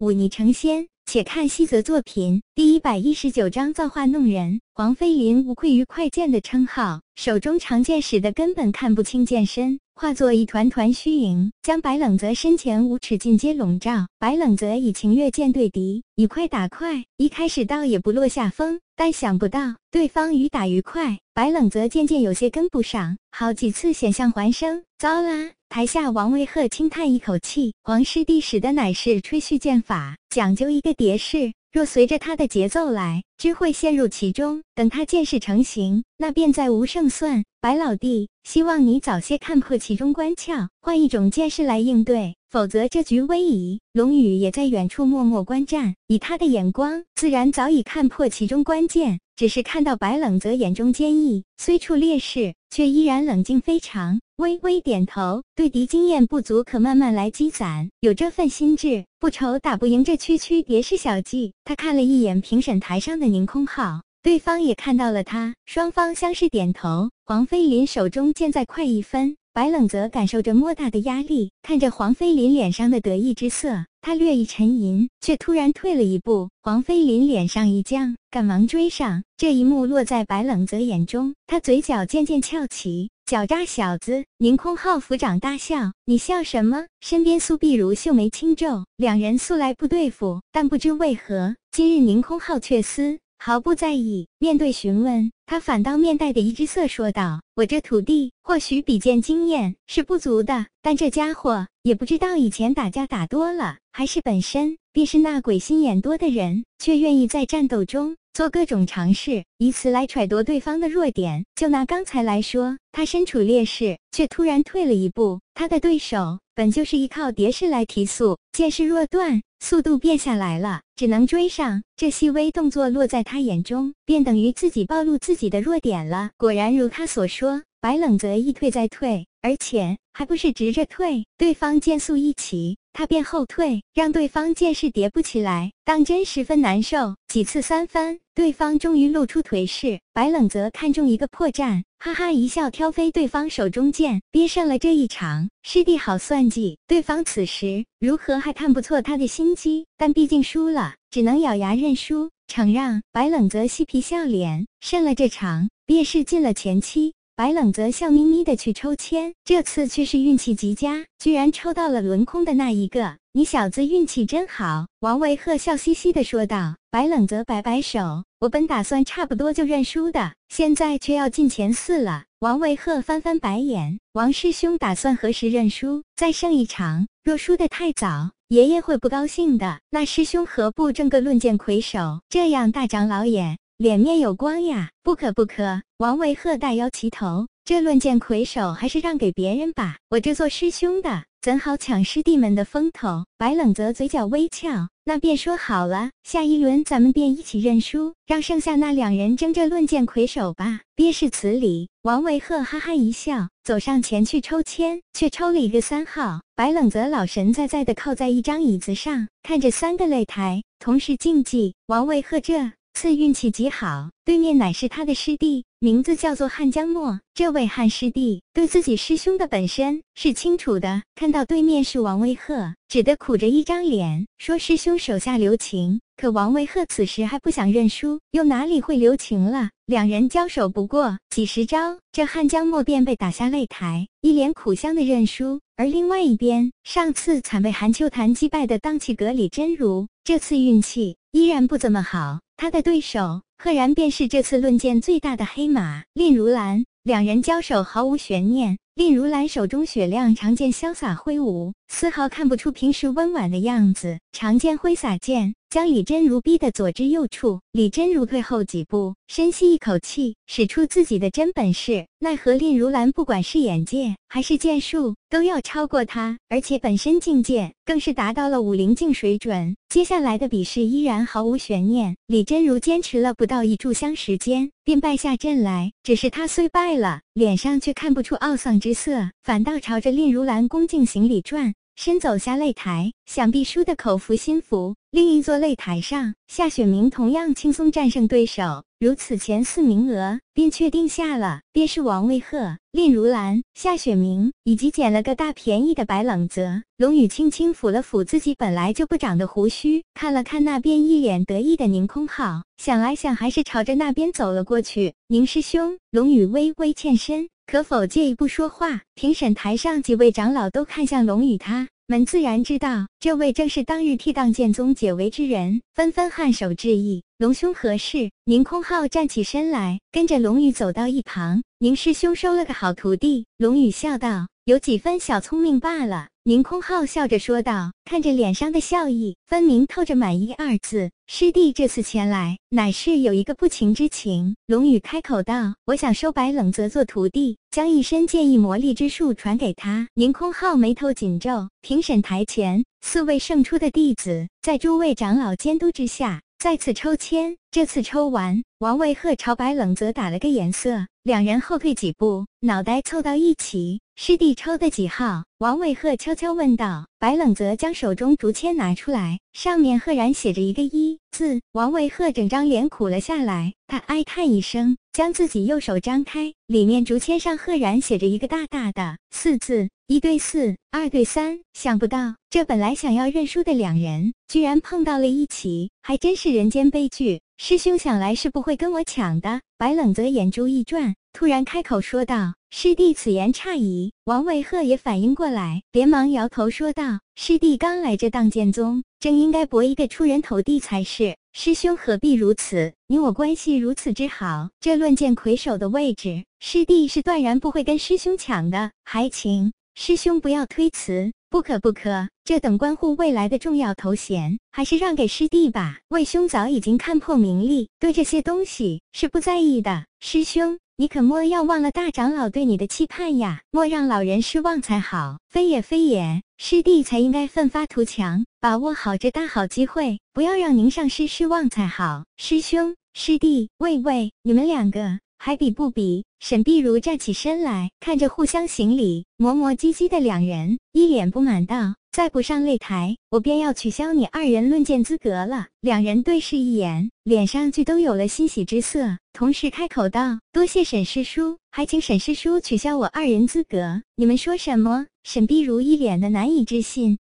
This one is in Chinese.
舞霓成仙。且看西泽作品第一百一十九章造化弄人。黄飞林无愧于快剑的称号，手中长剑使得根本看不清剑身，化作一团团虚影，将白冷泽身前五尺尽皆笼罩。白冷泽以情月剑对敌，以快打快，一开始倒也不落下风，但想不到对方愈打愈快，白冷则渐渐有些跟不上，好几次险象环生。糟啦！台下王维鹤轻叹一口气，皇师弟使的乃是吹嘘剑法，讲究一个叠式。若随着他的节奏来，只会陷入其中。等他剑势成型，那便再无胜算。白老弟，希望你早些看破其中关窍，换一种剑势来应对，否则这局危矣。龙宇也在远处默默观战，以他的眼光，自然早已看破其中关键。只是看到白冷泽眼中坚毅，虽处劣势，却依然冷静非常，微微点头，对敌经验不足，可慢慢来积攒。有这份心智，不愁打不赢这区区蝶式小技。他看了一眼评审台上的宁空浩，对方也看到了他，双方相视点头。黄飞林手中剑再快一分。白冷泽感受着莫大的压力，看着黄飞林脸上的得意之色，他略一沉吟，却突然退了一步。黄飞林脸上一僵，赶忙追上。这一幕落在白冷泽眼中，他嘴角渐渐翘起。狡诈小子！宁空浩抚掌大笑：“你笑什么？”身边苏碧如秀眉轻皱，两人素来不对付，但不知为何，今日宁空浩却思。毫不在意。面对询问，他反倒面带的一只色说道：“我这徒弟或许比剑经验是不足的，但这家伙也不知道以前打架打多了，还是本身便是那鬼心眼多的人，却愿意在战斗中做各种尝试，以此来揣度对方的弱点。就拿刚才来说，他身处劣势，却突然退了一步，他的对手本就是依靠叠式来提速，剑势若断。”速度变下来了，只能追上。这细微动作落在他眼中，便等于自己暴露自己的弱点了。果然如他所说，白冷泽一退再退，而且还不是直着退。对方剑速一起，他便后退，让对方剑势叠不起来，当真十分难受。几次三番，对方终于露出颓势。白冷泽看中一个破绽。哈哈一笑，挑飞对方手中剑，憋胜了这一场。师弟好算计，对方此时如何还看不错他的心机？但毕竟输了，只能咬牙认输，承让。白冷泽嬉皮笑脸，胜了这场，便是进了前期。白冷泽笑眯眯的去抽签，这次却是运气极佳，居然抽到了轮空的那一个。你小子运气真好，王维鹤笑嘻嘻的说道。白冷泽摆摆手。我本打算差不多就认输的，现在却要进前四了。王维鹤翻翻白眼，王师兄打算何时认输？再胜一场？若输得太早，爷爷会不高兴的。那师兄何不争个论剑魁首？这样大长老也脸面有光呀。不可不可！王维鹤大摇其头，这论剑魁首还是让给别人吧。我这做师兄的。怎好抢师弟们的风头？白冷泽嘴角微翘，那便说好了，下一轮咱们便一起认输，让剩下那两人争这论剑魁首吧。便是此理。王维鹤哈哈一笑，走上前去抽签，却抽了一个三号。白冷泽老神在在的靠在一张椅子上，看着三个擂台同时竞技。王维鹤这。次运气极好，对面乃是他的师弟，名字叫做汉江墨。这位汉师弟对自己师兄的本身是清楚的，看到对面是王威鹤，只得苦着一张脸说：“师兄手下留情。”可王威鹤此时还不想认输，又哪里会留情了？两人交手不过几十招，这汉江墨便被打下擂台，一脸苦相的认输。而另外一边，上次惨被韩秋潭击败的荡气阁李真如，这次运气依然不怎么好。他的对手赫然便是这次论剑最大的黑马令如兰，两人交手毫无悬念。令如兰手中雪亮长剑潇洒挥舞，丝毫看不出平时温婉的样子。长剑挥洒间，将李真如逼得左支右绌。李真如退后几步，深吸一口气，使出自己的真本事。奈何令如兰不管是眼界还是剑术，都要超过他，而且本身境界更是达到了武灵境水准。接下来的比试依然毫无悬念。李真如坚持了不到一炷香时间，便败下阵来。只是他虽败了，脸上却看不出懊丧之色，反倒朝着令如兰恭敬行礼，转。身走下擂台，想必输得口服心服。另一座擂台上，夏雪明同样轻松战胜对手，如此前四名额便确定下了，便是王卫鹤、蔺如兰、夏雪明以及捡了个大便宜的白冷泽。龙宇轻轻抚了抚自己本来就不长的胡须，看了看那边一脸得意的宁空浩，想来想还是朝着那边走了过去。宁师兄，龙宇微微欠身，可否借一步说话？评审台上几位长老都看向龙宇他。们自然知道，这位正是当日替当剑宗解围之人，纷纷颔首致意。龙兄何事？宁空浩站起身来，跟着龙宇走到一旁。宁师兄收了个好徒弟。龙宇笑道：“有几分小聪明罢了。”宁空浩笑着说道，看着脸上的笑意，分明透着满意二字。师弟这次前来，乃是有一个不情之请。龙宇开口道：“我想收白冷泽做徒弟，将一身剑意魔力之术传给他。”宁空浩眉头紧皱。评审台前，四位胜出的弟子，在诸位长老监督之下，再次抽签。这次抽完，王卫赫朝白冷泽打了个眼色，两人后退几步，脑袋凑到一起。师弟抽的几号？王伟鹤悄悄问道。白冷泽将手中竹签拿出来，上面赫然写着一个一字。王伟鹤整张脸苦了下来，他哀叹一声，将自己右手张开，里面竹签上赫然写着一个大大的四字。一对四，二对三。想不到，这本来想要认输的两人，居然碰到了一起，还真是人间悲剧。师兄想来是不会跟我抢的。白冷泽眼珠一转，突然开口说道。师弟此言差矣。王维鹤也反应过来，连忙摇头说道：“师弟刚来这荡剑宗，正应该搏一个出人头地才是。师兄何必如此？你我关系如此之好，这论剑魁首的位置，师弟是断然不会跟师兄抢的。还请师兄不要推辞。不可不可，这等关乎未来的重要头衔，还是让给师弟吧。魏兄早已经看破名利，对这些东西是不在意的。师兄。”你可莫要忘了大长老对你的期盼呀！莫让老人失望才好。非也非也，师弟才应该奋发图强，把握好这大好机会，不要让宁上师失望才好。师兄、师弟，喂喂，你们两个还比不比？沈碧如站起身来，看着互相行礼、磨磨唧唧的两人，一脸不满道。再不上擂台，我便要取消你二人论剑资格了。两人对视一眼，脸上俱都有了欣喜之色，同时开口道：“多谢沈师叔，还请沈师叔取消我二人资格。”你们说什么？沈碧如一脸的难以置信。